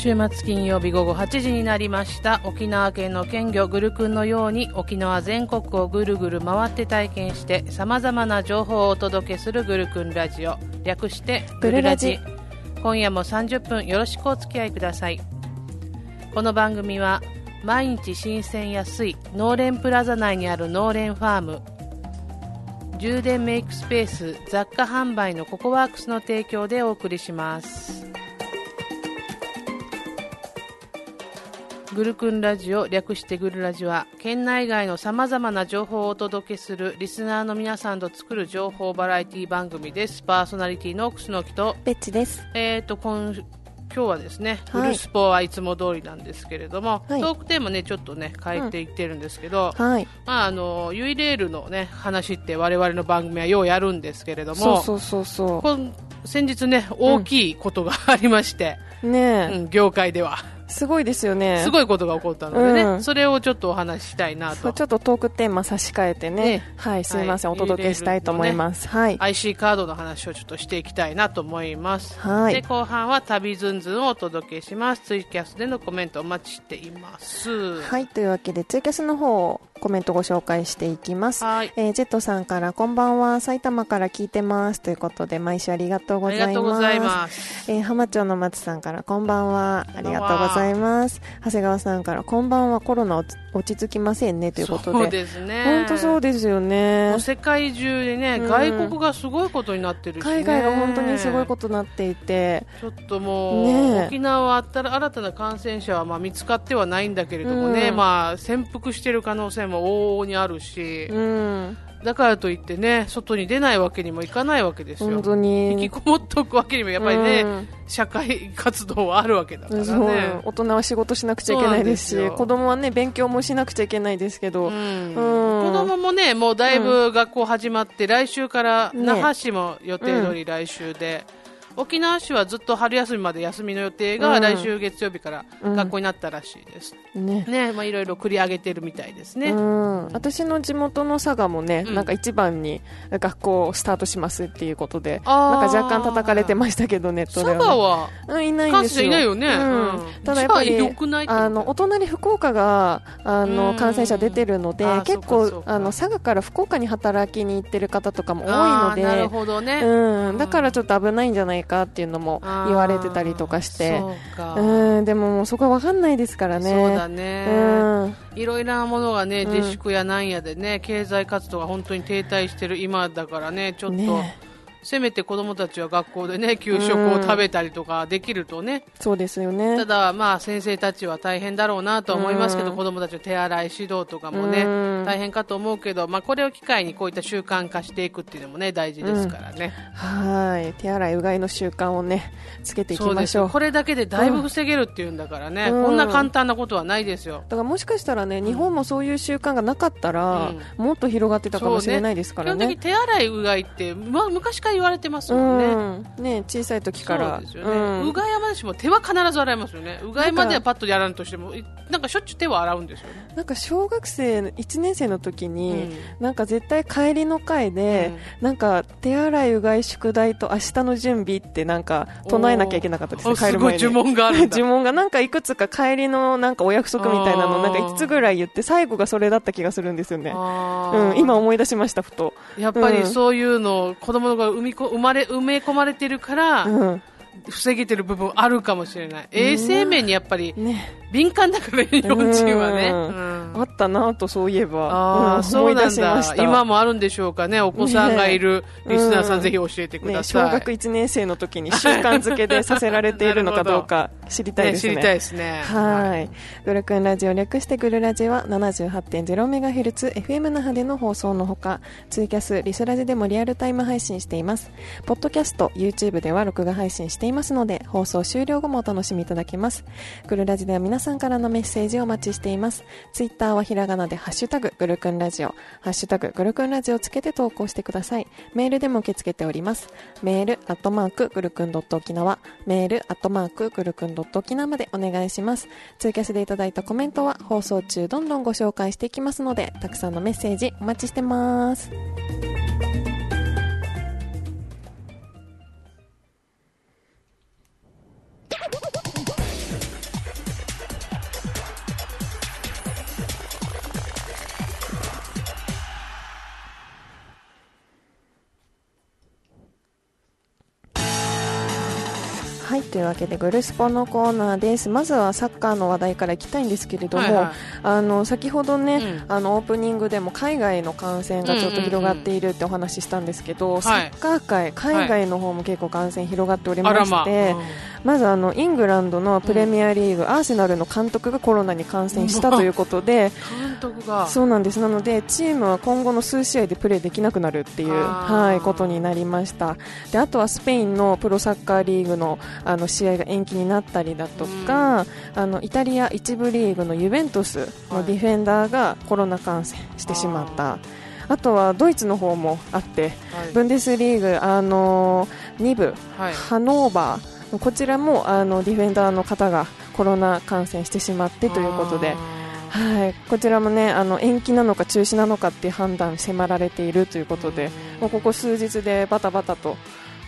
週末金曜日午後8時になりました。沖縄県の県魚グルクンのように沖縄全国をぐるぐる回って体験してさまざまな情報をお届けするグルクンラジオ。略してグルラジ。今夜も30分よろしくお付き合いください。この番組は毎日新鮮安い農連プラザ内にある農連ファーム。充電メイクスペース雑貨販売のココワークスの提供でお送りしますグルクンラジオ略してグルラジは県内外のさまざまな情報をお届けするリスナーの皆さんと作る情報バラエティ番組です。パーソナリティの楠木とベッチです。えーと今今日はですね、はい、ルスポはいつも通りなんですけれども、はい、トークテーマねちょっとね変えていってるんですけど、うんはい、まああのユイレールのね話って我々の番組はようやるんですけれども、そうそうそうそう。先日ね大きいことがありまして、うん、ね、うん、業界では。すごいですよね。すごいことが起こったのでね、うん、それをちょっとお話ししたいなと。ちょっとトークテーマ差し替えてね、ねはい、すみません、はい、お届けしたいと思います。ね、はい。IC カードの話をちょっとしていきたいなと思います。はい。で、後半は旅ずんずんをお届けします。ツイキャスでのコメントお待ちしています。はい、というわけで、ツイキャスの方をコメントご紹介していきます。はい。えー、ジェットさんから、こんばんは、埼玉から聞いてます。ということで、毎週ありがとうございます。ありがとうございます。えー、浜町の松さんから、こんばんは、ありがとうございます。長谷川さんから、こんばんは、コロナ落ち着きませんね、ということで。そうですね。本当そうですよね。世界中でね、うん、外国がすごいことになってるし、ね、海外が本当にすごいことになっていて。ちょっともう、ね、沖縄は新たな感染者はまあ見つかってはないんだけれどもね、うん、まあ潜伏している可能性も往々にあるし、うん、だからといってね、外に出ないわけにもいかないわけですよ。本当に。引きこもっておくわけにも、やっぱりね、うん、社会活動はあるわけだからね。大人は仕事しなくちゃいけないですし、子供はね、勉強もしなくちゃいけないですけど。うん。子供もね、もうだいぶ学校始まって、来週から那覇市も予定通り来週で。ね沖縄市はずっと春休みまで休みの予定が来週月曜日から学校になったらしいです。うん、ね。ね、まあいろいろ繰り上げてるみたいですね。うん。私の地元の佐賀もね、うん、なんか一番に学校をスタートしますっていうことで、なんか若干叩かれてましたけど、ネットでは、ね。佐賀は、うん、いないんですよ。いないよね。うん。ただやっぱり、あの、お隣福岡が、あの、感染者出てるので、結構、あの、佐賀から福岡に働きに行ってる方とかも多いので、なるほどね。うん。だからちょっと危ないんじゃないかっていうのも言われてたりとかして。うんでももうそこは分かんないですからね。そうだね、うん、いろいろなものがね自粛やなんやでね、経済活動が本当に停滞してる今だからねちょっと、ねせめて子供たちは学校でね給食を食べたりとかできるとね、そうですよね。ただ、まあ、先生たちは大変だろうなと思いますけど、子供たちの手洗い指導とかもね、大変かと思うけど、まあ、これを機会にこういった習慣化していくっていうのもね大事ですからね、はい。手洗いうがいの習慣をねつけていきましょう。これだけでだいぶ防げるっていうんだからね、こんな簡単なことはないですよ。だからもしかしたらね日本もそういう習慣がなかったら、もっと広がってたかもしれないですからね。基本的に手洗いうがいって、まあ、昔から言われてますもんね,、ね小さい時から。そうですよね、うがい山でしも手は必ず洗いますよね。うがいまではパッとやらんとしてもなんかしょっちゅう手は洗うんですよね。なんか小学生1年生の時に、なんか絶対帰りの会で、なんか手洗いうがい宿題と明日の準備ってなんか唱えなきゃいけなかったですね帰る前に。呪文がある 呪文がなんかいくつか帰りのなんかお約束みたいなのなんか5つぐらい言って最後がそれだった気がするんですよね、うん、今思い出しましたふと。やっぱりそういうの、子供が生みこ生まれ埋め込まれてるから、うん。防げてる部分あるかもしれない。衛生面にやっぱり、敏感だから、日本人はね。あったなと、そういえば。ああ、そうなんだ。今もあるんでしょうかね。お子さんがいるリスナーさん、ぜひ教えてください。小学1年生の時に習慣づけでさせられているのかどうか知りたいですね。知りたいですね。はい。グルクンラジオ略してグルラジは 78.0MHz FM 那覇での放送のほか、ツイキャス、リスラジでもリアルタイム配信しています。ポッドキャスト、YouTube では録画配信していますので、放送終了後もお楽しみいただけます。グルラジでは皆さんからのメッセージをお待ちしています。ツイッターはひらがなでハッシュタググルクンラジオ、ハッシュタググルクンラジオをつけて投稿してください。メールでも受け付けております。メール、アットマーク、グルクンドット沖縄、メール、アットマーク、グルクンドット沖縄までお願いします。ツイキャスでいただいたコメントは放送中どんどんご紹介していきますので、たくさんのメッセージお待ちしてます。いというわけでグルスポのコーナーです。まずはサッカーの話題からいきたいんですけれども、はいはい。あの先ほどね、うん。あのオープニングでも海外の感染がちょっと広がっているってお話ししたんですけど、サッカー界海外の方も結構感染広がっておりまして、まずあのイングランドのプレミアリーグ、アーセナルの監督がコロナに感染したということで、監督が。そうなんです。なのでチームは今後の数試合でプレーできなくなるっていう、はい、ことになりました。であとはスペインのプロサッカーリーグのあの試合が延期になったりだとか、あのイタリア一部リーグのユベントスのディフェンダーがコロナ感染してしまった。あとはドイツの方もあって、はい。ブンデスリーグ、あの2部、はい。ハノーバー、こちらもあのディフェンダーの方がコロナ感染してしまってということで、あはい、こちらもねあの延期なのか中止なのかっていう判断迫られているということで、もうここ数日でバタバタと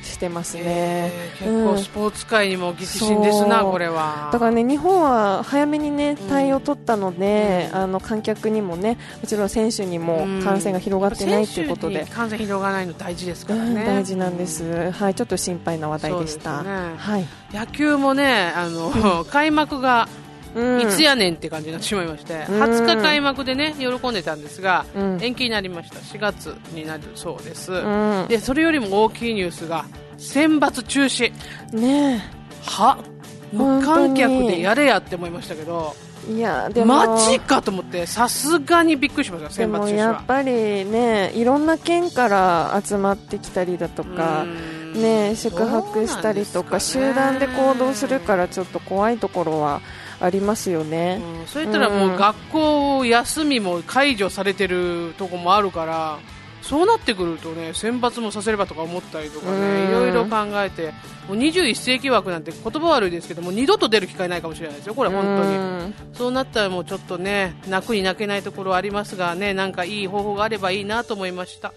してますーね。えー結うん。構スポーツ界にも激震ですな、そう。これは。だからね日本は早めにね対応を取ったので、うん。あの観客にもねもちろん選手にも感染が広がってないということで。選手に、感染広がらないの大事ですかうんらね、大事なんです、はい、ちょっと心配な話題でした。ね。はい。野球もねあの、開幕がうん。いつやねんって感じになってしまいまして、うん。20日開幕でね喜んでたんですが、うん。延期になりました。4月になるそうです、うん。でそれよりも大きいニュースが選抜中止。ねは？無観客でやれやって思いましたけどえいやでも。マジかと思ってさすがにびっくりしましたで選抜も中止は。やっぱりねいろんな県から集まってきたりだとか、うん。ね、宿泊したりとか、集団で行動するからちょっと怖いところはありますよね。うんそういったらもう学校休みも解除されてるとこもあるからそうなってくるとね選抜もさせればとか思ったりとかうんねいろいろ考えてもう21世紀枠なんて言葉悪いですけども二度と出る機会ないかもしれないですよ、これ本当に。うんそうなったらもうちょっとね泣くに泣けないところはありますがねなんかいい方法があればいいなと思いました。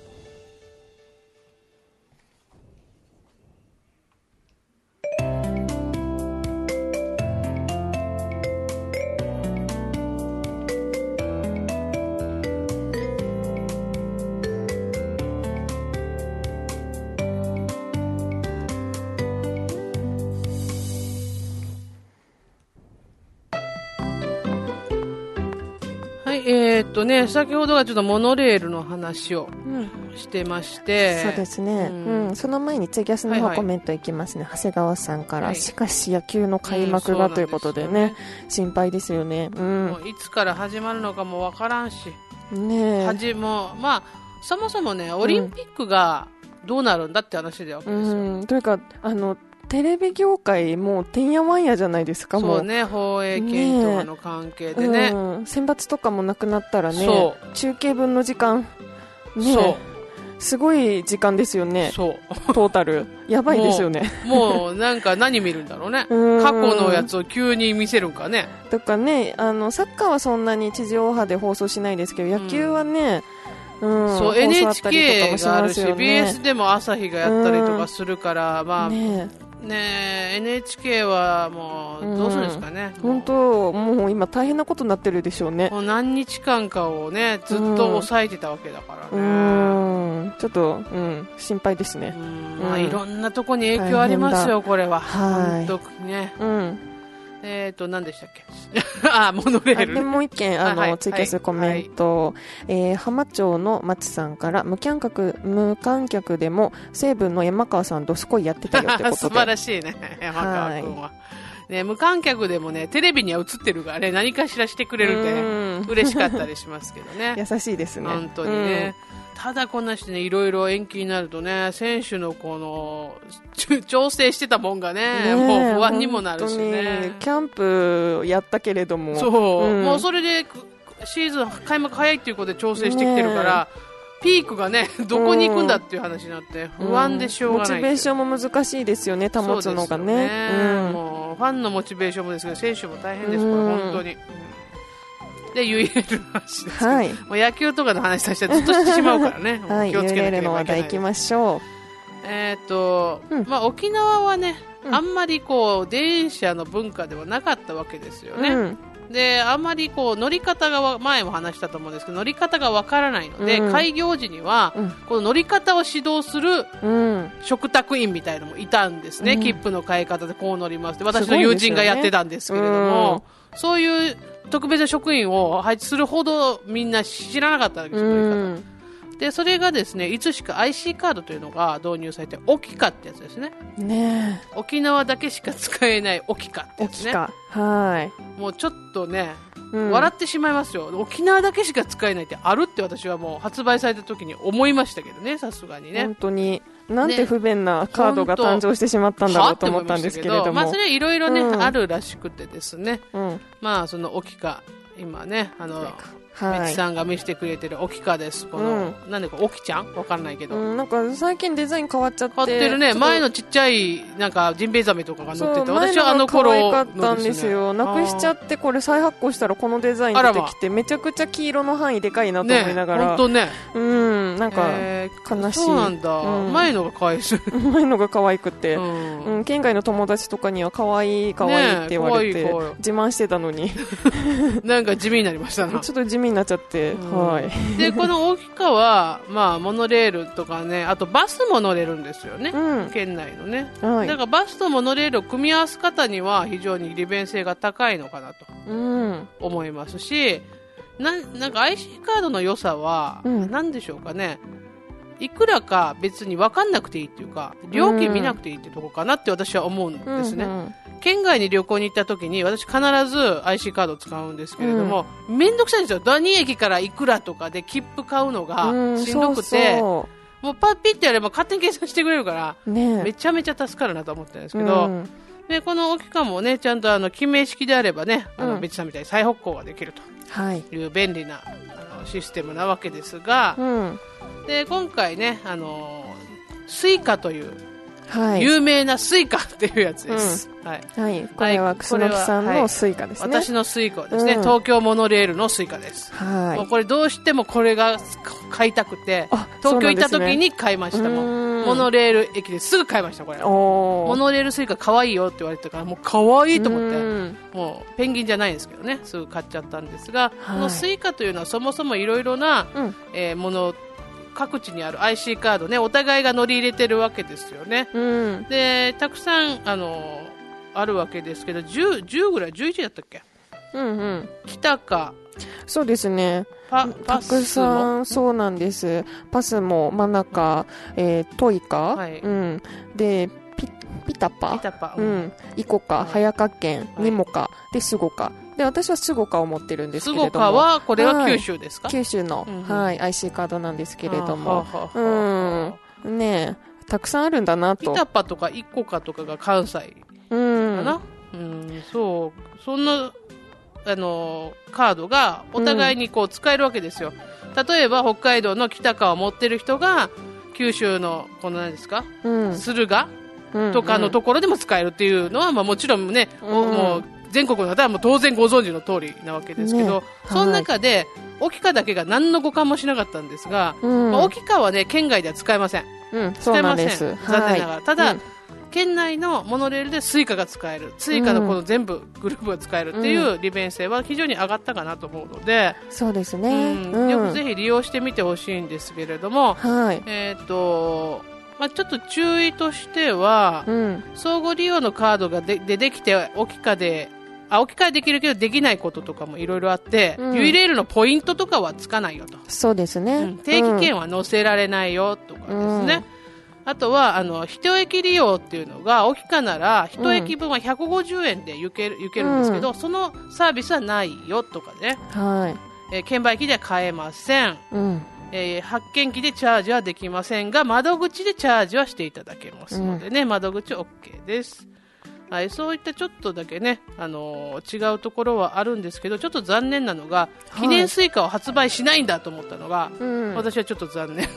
とね、先ほどはちょっとモノレールの話をうん。してまして、そうですね、ううん。んその前にツイキャスのはいはい。方コメントいきますね、長谷川さんから、はい。しかし野球の開幕うんがということでね,、心配ですよね。うん。いつから始まるのかもわからんし、ねえ。はじもうまあ、そもそもね、オリンピックがどうなるんだって話だよ。うん、というかあのテレビ業界もうてんやわんやじゃないですかもそうね、放映権とかの関係でね。うん、選抜とかもなくなったらねそ中継分の時間ねそう。すごい時間ですよねそう。トータル。やばいですよね。もうなんか何見るんだろうね。うん。過去のやつを急に見せるんかね。とかねあのサッカーはそんなに地上波で放送しないですけど野球はね、うんそう、NHK があるし、ね BS でも朝日がやったりとかするから、まあ、ねね NHK はもう、どうするんですかね。本当もう今大変なことになってるでしょうね。もう何日間かをね、ずっと抑えてたわけだからうね。ん。ちょっと、うん、心配ですね。うん。まあ、うん。いろんなとこに影響ありますよ、これは。はい。本当にね。うんえっ、と、何でしたっけ？あ、モノレール。もう一件あの、あはい。ツイキャスコメント、えー浜町の松さんから無観客無観客でも西武の山川さんどすこいやってたよってこと 素で晴らしいね、山川君は。ね、無観客でもね、テレビには映ってるからね、何かしらしてくれるんで、うん。嬉しかったりしますけどね。優しいですね。本当にね。ただこんなしてね、いろいろ延期になるとね、選手のこの、調整してたもんがね、うんねえもう不安にもなるしね。に。キャンプやったけれども。そう、ん。もうそれでくシーズン開幕早いっていうことで調整してきてるから、ピークがね、どこに行くんだっていう話になって、不安でしょうがないモチベーションも難しいですよね保つのがね。もうファンのモチベーションもですけど選手も大変ですから、うん。本当に。うんで、URL の話ですはい。もう野球とかの話させたらずっとしてしまうからね、はい。気をつけな URL のければいけない話題いきましょえっ、と、うん。まあ、沖縄はね、うん。あんまりこう電車の文化ではなかったわけですよう、ね。うん。であんまりこう乗り方がわ前も話したと思うんですけど乗り方がわからないので、うん。開業時には、うん。この乗り方を指導するうん。食卓員みたいのもいたんですね、うん。切符の買い方でこう乗りますって。私の友人がやってたんですけれども、そういう特別な職員を配置するほどみんな知らなかったわけでうすよ、乗り方ん。でそれがですねいつしか IC カードというのが導入されてオキカってやつですねね沖縄だけしか使えないオキカってえ。やつね。はもうちょっとね、い。うん笑ってしまいますよ沖縄だけしか使えないってあるって私はもう発売された時に思いましたけどねさすがにね本当に。なんて不便なカードが誕生してしまったんだろうと思ったんですけれども。まあ、それはいろいろね、うん。あるらしくてですね。うん。まあそのオキカ今ねあのはい。メチさんが見せてくれてるオキカです。この、なんでかオキちゃん？わかんないけど、うん、なんか最近デザイン変わっちゃって。変わってるね。前のちっちゃいなんかジンベエザメとかが乗ってて私はあの頃前のかったんですよ。のなくしちゃっって、これ再発行したらこのデザイン出てきて、めちゃくちゃ黄色の範囲でかいなと思いながら。本当ね。うん、なんか、えー悲しい。そうなんだ、うん。前のがかわい前のが可愛くて、ううんん、県外の友達とかには可愛い可愛いって言われて、ね自慢してたのに、なんか地味になりましたな。ちょっと地味になっちゃって、うん。はい。でこの大きかは、まあ、モノレールとかねあとバスも乗れるんですよね、うん、県内のね。はい。だ。からバスとモノレールを組み合わす方には非常に利便性が高いのかなとうん、思いますしななんか IC カードの良さはうん。何でしょうかね、いくらか別に分かんなくていいっていうか料金見なくていいってとこかなって私は思うんですね、うん県外に旅行に行った時に私必ず IC カードを使うんですけれども、めんどくさいんですよ。何駅からいくらとかで切符買うのがうんしんどくて、そもうパッピってやれば勝手に計算してくれるからうねめちゃめちゃ助かるなと思ってるんですけど、うん。でこの置き換もねちゃんとあの記名式であればねあのうん。別さんみたいに再発行ができるはい。という便利なあのシステムなわけですがう、ん、で今回ねあのスイカというはい。有名なスイカっていうやつです、はい。はい。これは楠木さんのスイカですね。私のスイカはですね、うん。東京モノレールのスイカです、はい。もうこれどうしてもこれが買いたくてあ東京行った時に買いましたもん。うんモノレール駅ですぐ買いましたこれ。モノレールスイカ可愛いよって言われてたからもう可愛いと思って。うん。もうペンギンじゃないんですけどねすぐ買っちゃったんですが、はい。このスイカというのはそもそもいろいろな、うん。えーもの各地にある IC カードねお互いが乗り入れてるわけですよねうん。でたくさんあのあるわけですけど 10, 10ぐらい11だったっけ？うんうん。北かそうですね。パたくパスも？さん、そうなんです。パスも、マナカ、えー、トイカ、はいうん。で、ピ、ピタパ？ピタパ、うん。イコカ、はい早川県、はいニモカ、で、スゴカ？で、私はスゴカを持ってるんですスけれども。ゴカはこれははい九州ですか、九州の、うんうんはい、IC カードなんですけれどはあも。はあはあはあねえ、たくさんあるんだなと。ピタパとかイコカとかが関西うん。かな、うん、そうそんなあのカードがお互いにこう使えるわけですよ、例えば北海道の北川を持ってる人が九州のこの何ですか、うん。駿河うんとかのところでも使えるっていうのは、まあ、もちろんね、うんもう全国の方はもう当然ご存知の通りなわけですけど、ね。その中でOKICA だけが何の互換もしなかったんですが、うん。まあ、 OKICA はね県外では使えません。うん、使えません。残念ながら、ただ、うん。県内のモノレールでスイカが使える。スイカのこの全部グループが使えるっていう利便性は非常に上がったかなと思うので、そうですうね。よくぜひ利用してみてほしいんですけれども、はい。えっ、とまあ、ちょっと注意としては、うん。相互利用のカードがででできて置き換であ置き換えできるけどできないこととかもいろいろあって、うんユイレールのポイントとかはつかないよと、そうですね。うん定期券は載せられないよとかですね、あとはあの一駅利用っていうのが置き換なら一駅分は150円で行ける行けるんですけど、そのサービスはないよとかね、うん。はい。えー券売機では買えません、うん。えー発券機でチャージはできませんが窓口でチャージはしていただけますのでね、窓口 OK です。はい、そういったちょっとだけね、あのー違うところはあるんですけどちょっと残念なのがはい。記念スイカを発売しないんだと思ったのが、うん。私はちょっと残念、ね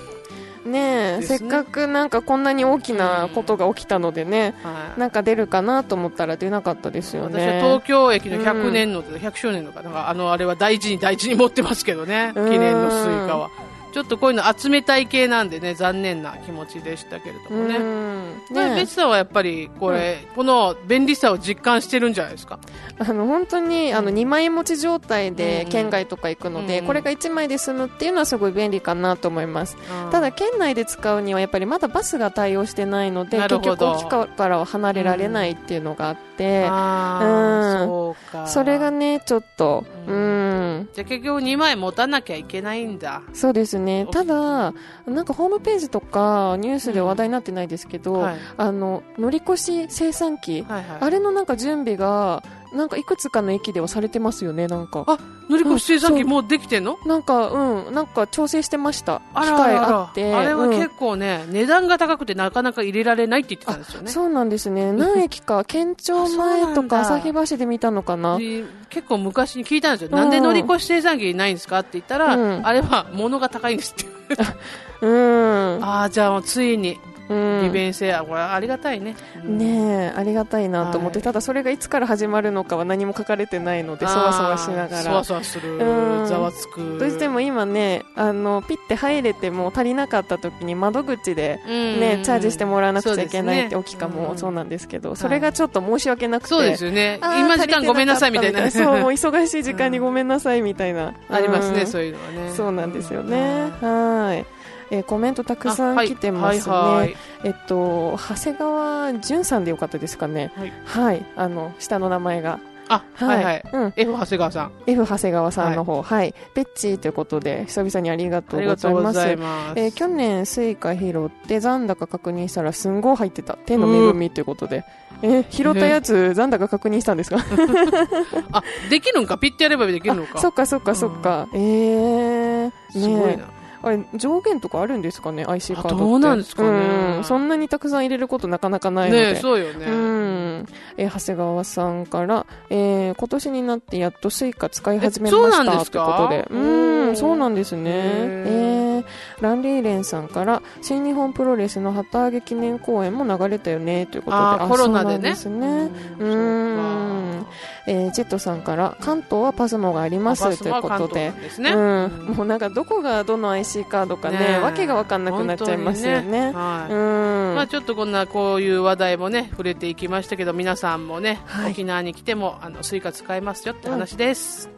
ね。せっかくなんかこんなに大きなことが起きたのでね、はい。なんか出るかなと思ったら出なかったですよ私ね。は東京駅の100年の、100周年の方があのあれは大事に大事に持ってますけどねうん。記念のスイカはちょっとこういうの集めたい系なんでね、残念な気持ちでしたけれどもね。うん。ね、ベツさんはやっぱりこれ、この便利さを実感してるんじゃないですか？あの本当にあの2枚持ち状態でうん県外とか行くので、うん。これが1枚で済むっていうのはすごい便利かなと思います、ただ県内で使うにはやっぱりまだバスが対応してないので結局沖からは離れられないっていうのがあって、うん。それがねちょっとううんんじゃあ結局2枚持たなきゃいけないんだ。そうですねただなんかホームページとかニュースで話題になってないですけど、はい。あの乗り越し生産機、はいはい。あれのなんか準備がなんかいくつかの駅ではされてますよねなんかあ乗り越し生機もうできてんの？なんか、うん、なんか調整してました。あ機械らあらあって。あれはうん結構ね、値段が高くてなかなか入れられないって言ってたんですよね。そうなんですね。何駅か、県庁前とか あそうなんだ旭橋で見たのかな。で結構昔に聞いたんですよ、うんなんで乗り越し生産機ないんですかって言ったら、うんあれは物が高いんですって、うん。ああ、じゃあもうついにうん利便性、あこれありがたいね。うんねえ、ありがたいなと思って、はいただそれがいつから始まるのかは何も書かれてないので、そわそわしながあーそわら。そわする、うんざわつく。どうしても今ね、あの、ピッて入れても足りなかった時に窓口でうんね、チャージしてもらわなくちゃいけないって、そうですね沖かもそうなんですけど、んそれがちょっと申し訳なくて。そうですよね。今時間ごめんなさいみたいな。そう、もう忙しい時間にごめんなさいみたいな。ありますね、うんそういうのはね。そうなんですよね。うんはい。えーコメントたくさん来てますね。はいはいえっと、長谷川淳さんでよかったですかね。はいはい。あの、下の名前が。あ、はいはい。うん。F 長谷川さん。F 長谷川さんの方。はい。ベッチーということで、久々にありがとうございます。がとうございます。えー去年スイカ拾って残高確認したらすんごい入ってた天の恵みということで、えー拾ったやつ残高確認したんですか？あ、できるんか？ピッてやればできるのか？あそっかそっかそっか、えー、ねすごいな。あれ上限とかあるんですかね？IC カードって。どうなんですかね。うん。そんなにたくさん入れることなかなかないので。ねそうよね。うん。えー長谷川さんから、えー今年になってやっとスイカ使い始めましたというなんですか？ことでうんそうなんですね。へえーランリーレンさんから新日本プロレスの旗揚げ記念公演も流れたよねということで。あーコロナでね。そうなんですね。うん。うんえージェットさんから関東はパスモがありますということで。ね。うん、もうなんかどこがどの IC カードかねねえ。わけが分かんなくなっちゃいますよね。うん。まあ、ちょっとこんなこういう話題もね触れていきましたけど皆さんもね、はい。沖縄に来てもあのスイカ使えますよって話です、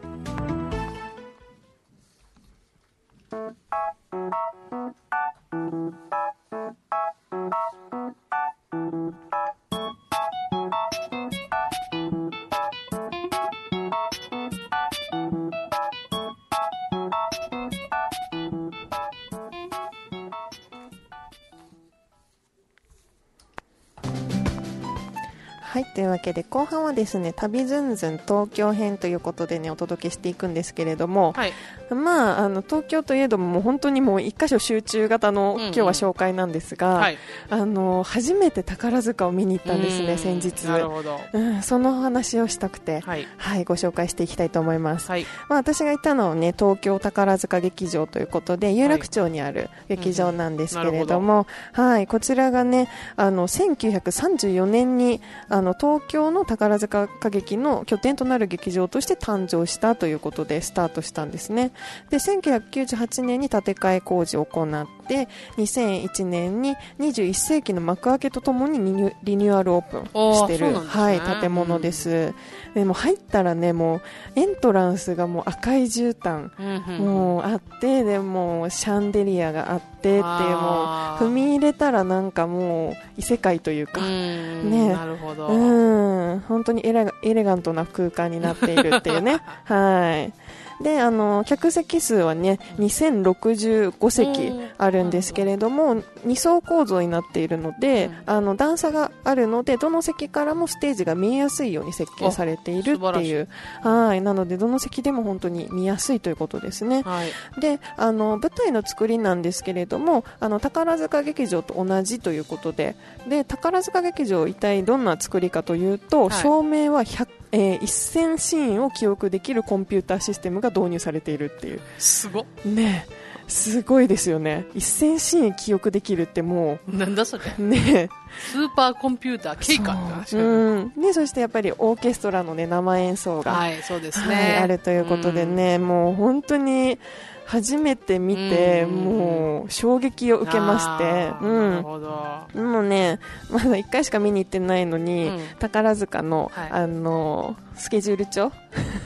はいというわけで後半はですね旅ずんずん東京編ということでねお届けしていくんですけれども、はい。まああの東京といえどももう本当にもう一箇所集中型の、うんうん。今日は紹介なんですが、はい。あの初めて宝塚を見に行ったんですうんね先日。なるほど。うん、そのお話をしたくて、はい。はい、ご紹介していきたいと思います。はい。まあ、私がいたのはね、東京宝塚劇場ということで、有楽町にある劇場なんですけれども、はい、こちらがね、あの、1934年に、あの、東京の宝塚歌劇の拠点となる劇場として誕生したということでスタートしたんですね。で、1998年に建て替え工事を行って、2001年に21世紀の幕開けとともにリニュリニューアルオープンしてる、ね。はい、建物です。でも入ったらね、もう、エントランスがもう赤い絨毯、うんうんもうあって、でもうシャンデリアがあってっていう、もう、踏み入れたらなんかもう異世界というか、うんね。なるほど、うん、本当にエレガエレガントな空間になっているっていうね。はい。で、あの、客席数はね、2065席あるんですけれども、2層構造になっているので、うん。あの、段差があるので、どの席からもステージが見えやすいように設計されているっていう。はい。なので、どの席でも本当に見やすいということですね。はい。であの舞台の作りなんですけれどもあの宝塚劇場と同じということで。で宝塚劇場一体どんな作りかというと、はい。照明は100、えー1000シーンを記憶できるコンピューターシステムが導入されているっていう。すご。っねえ。すごいですよね。1000シーン記憶できるってもなんだそれ。うねえ。スーパーコンピューター、ケイカって話が、うん、でそしてやっぱりオーケストラの、ね、生演奏が、はい、そうですね。はいあるということでね、もう本当に初めて見て、うんもう衝撃を受けまして。うん。なるほど。もうね、まだ1回しか見に行ってないのに、うん。宝塚の、はい。あのスケジュール帳？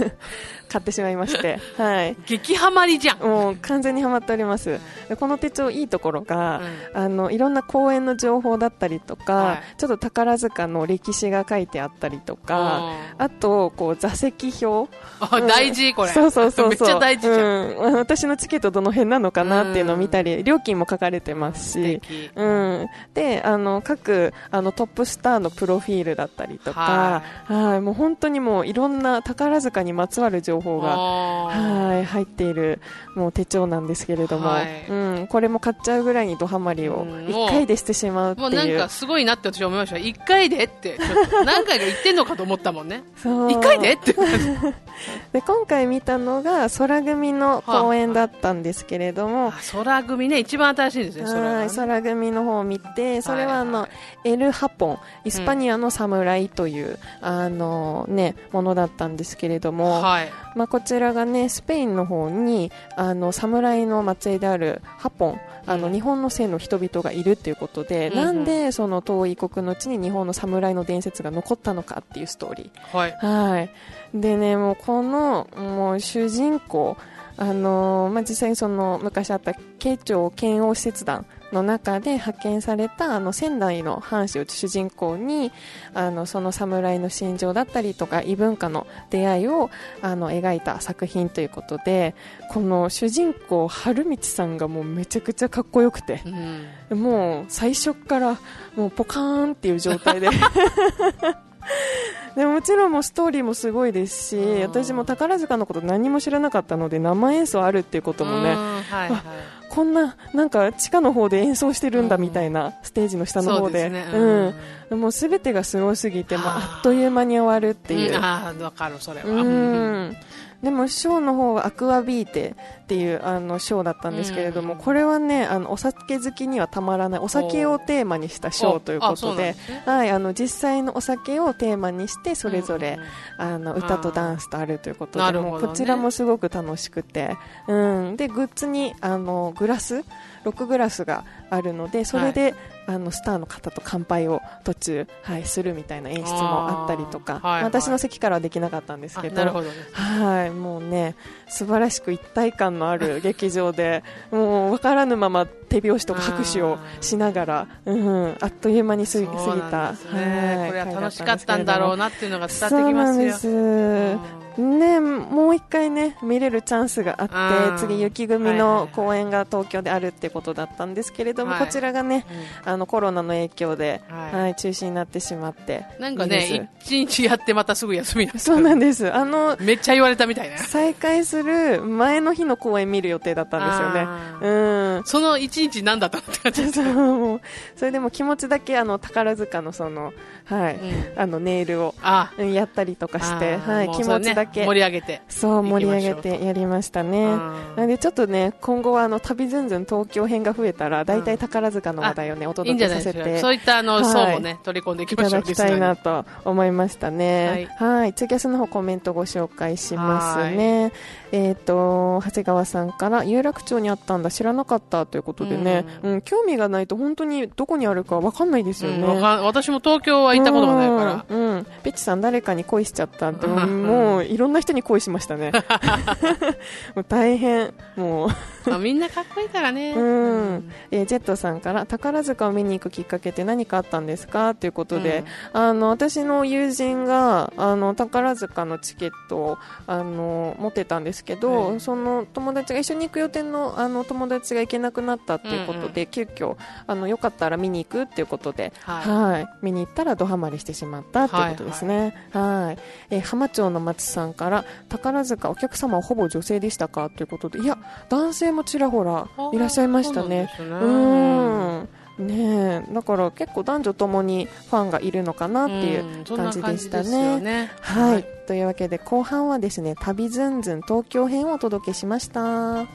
買ってしまいまして、はい。激ハマりじゃん。もう完全にハマっております。でこの手帳いいところが、うん。あのいろんな公演の情報だったりとか、はい。ちょっと宝塚の歴史が書いてあったりとか、うん。あとこう座席表。あ大事、これ。そうそうそうそう。めっちゃ大事じゃん。うん、私のチケットどの辺なのかなっていうのを見たり、料金も書かれてます素し、敵。うん、であの各あのトップスターのプロフィールだったりとか、はい。もう本当にもういろんな宝塚にまつわる情報が。あーはい入っているもう手帳なんですけれども、はいうん、これも買っちゃうぐらいにドハマりをうん1回でしてしまうってもうなんいうかすごいなって私は思いました。一回でって、何回か言ってんのかと思ったもんね。そう一回でって。で今回見たのが空組の公演だったんですけれども、あ空組ね、一番新しいですね、空はい、がね。空組の方を見て、それはあの、はいエル・ハポン、イスパニアの侍という、あのね、ものだったんですけれども、はい。まあ、こちらがね、スペインの方に、あの、侍の末裔であるハポン、あの、うん日本の姓の人々がいるっていうことで、うんうんなんでその遠い国の地に日本の侍の伝説が残ったのかっていうストーリー。はい。はい。でね、もうこの、もう主人公、あのーまあ、実際にその昔あった慶長剣王使節団の中で派遣されたあの仙台の藩士を主人公にあのその侍の心情だったりとか異文化の出会いをあの描いた作品ということでこの主人公春道さんがもうめちゃくちゃかっこよくてうん。もう最初からもうポカーンっていう状態で でもちろんもうストーリーもすごいですしうん。私も宝塚のこと何も知らなかったので生演奏あるっていうこともねうん。はいはい。こんななんか地下の方で演奏してるんだみたいなステージの下の方で。そうですね。うん、もう全てがすごすぎてもああっという間に終わるっていう。うん。ああ、わかる、それは。うんでもショーの方はアクアビーテっていうあのショーだったんですけれども、うん。これはねあのお酒好きにはたまらないお酒をテーマにしたショーということではい、あの実際のお酒をテーマにしてそれぞれ、あの歌とダンスとあるということで、ね。こちらもすごく楽しくて、うん、でグッズにあのグラスロックグラスがあるのでそれで、あのスターの方と乾杯を途中、はい、するみたいな演出もあったりとか、はいはい私の席からはできなかったんですあけどなるほどです。はい、もうね、素晴らしく一体感のある劇場で、もう分からぬまま手拍子とか拍手をしながら、うん、あっという間に過ぎた、ねはいこれは楽しかったんだろうなっていうのが伝わってそうきますよ。なんです。ね、もう一回ね、見れるチャンスがあっうんて、次、雪組の公演が東京であるってことだったんですけれども、はい。こちらがね、うん。あの、コロナの影響で、はい。はい、中止になってしまって。なんかね、一日やってまたすぐ休みなんですそうなんです。あの、めっちゃ言われたみたいな。再開する前の日の公演見る予定だったんですよね。うん。その一日何だったのって感じ。ですそれでも気持ちだけあの宝塚のその、はい。うん。あのネイルをやったりとかして、はい、気持ちだけ盛り上げて。そう盛り上げてやりましたね。うんなのでちょっとね今後はあの旅ずんずん東京編が増えたら大体宝塚の話題をねおいい届けさせて。そういったあの、はい層もね、取り込んでいきいましょう。ただきたいなと思いましたね。はい、ツイキャスの方コメントご紹介しますね。えっ、と長谷川さんから有楽町にあったんだ知らなかったということでね、うん、興味がないと本当にどこにあるかわかんないですよね。私も東京は行ったことがないから。うん、うん、ペチさん誰かに恋しちゃったってもう いろんな人に恋しましたね。もう大変。もう。まあみんなかっこいいからね。うん。えージェットさんから宝塚を見に行くきっかけって何かあったんですか？ということで、あの私の友人があの宝塚のチケットをあの持ってたんですけど、うん。その友達が一緒に行く予定のあの友達が行けなくなったっていうことで、急遽あのよかったら見に行くっていうことで、はい。はい、見に行ったらドハマりしてしまったっていうことですね。はい。えー浜町の松さんから宝塚お客様はほぼ女性でしたか？ということで、いや男性もちらほらいらっしゃいましたね。そうんん。ねえだから結構男女ともにファンがいるのかなっていう感じでした。ね。はい、というわけで後半はですね旅ずんずん東京編をお届けしました。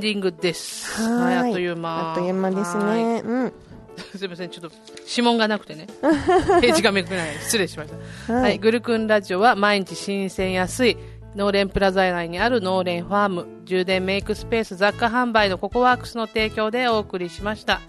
ンディングです。はいあっという間。あっという間ですはい。ね。うん。すみません、ちょっと指紋がなくてね、ページがめくれない、失礼しました。はいはい、グルクンラジオは毎日新鮮安い、農連プラザ内にある農連ファーム、充電メイクスペース雑貨販売のココワークスの提供でお送りしました。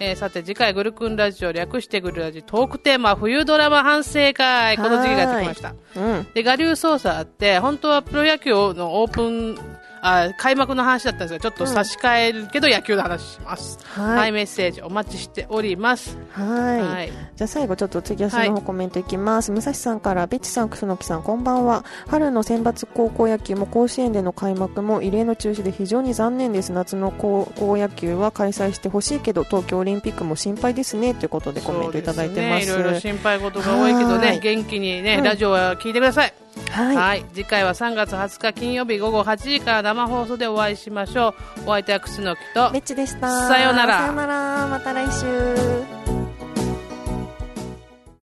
えーさて次回グルクンラジオ略してグルラジトークテーマは冬ドラマ反省会この時期がやってきました。うん。で、我流操作あって、本当はプロ野球のオープン、あ開幕の話だったんですが、ちょっと差し替えるけど野球の話します。はいはい、メッセージお待ちしております。はい。はいじゃあ最後ちょっとツイキャスの方コメントいきます。武蔵さんから、ベッチさん、楠木さん、こんばんは。春の選抜高校野球も甲子園での開幕も異例の中止で非常に残念です。夏の高校野球は開催してほしいけど、東京オリンピックも心配ですね。ということでコメントいただいてます。すね、いろいろ心配事が多いけどはね、い元気にね、うんラジオは聞いてください。はい。はい、次回は3月20日金曜日午後8時から生放送でお会いしましょう。お相手は楠木とベッチでした。さようならさようなら。また来週。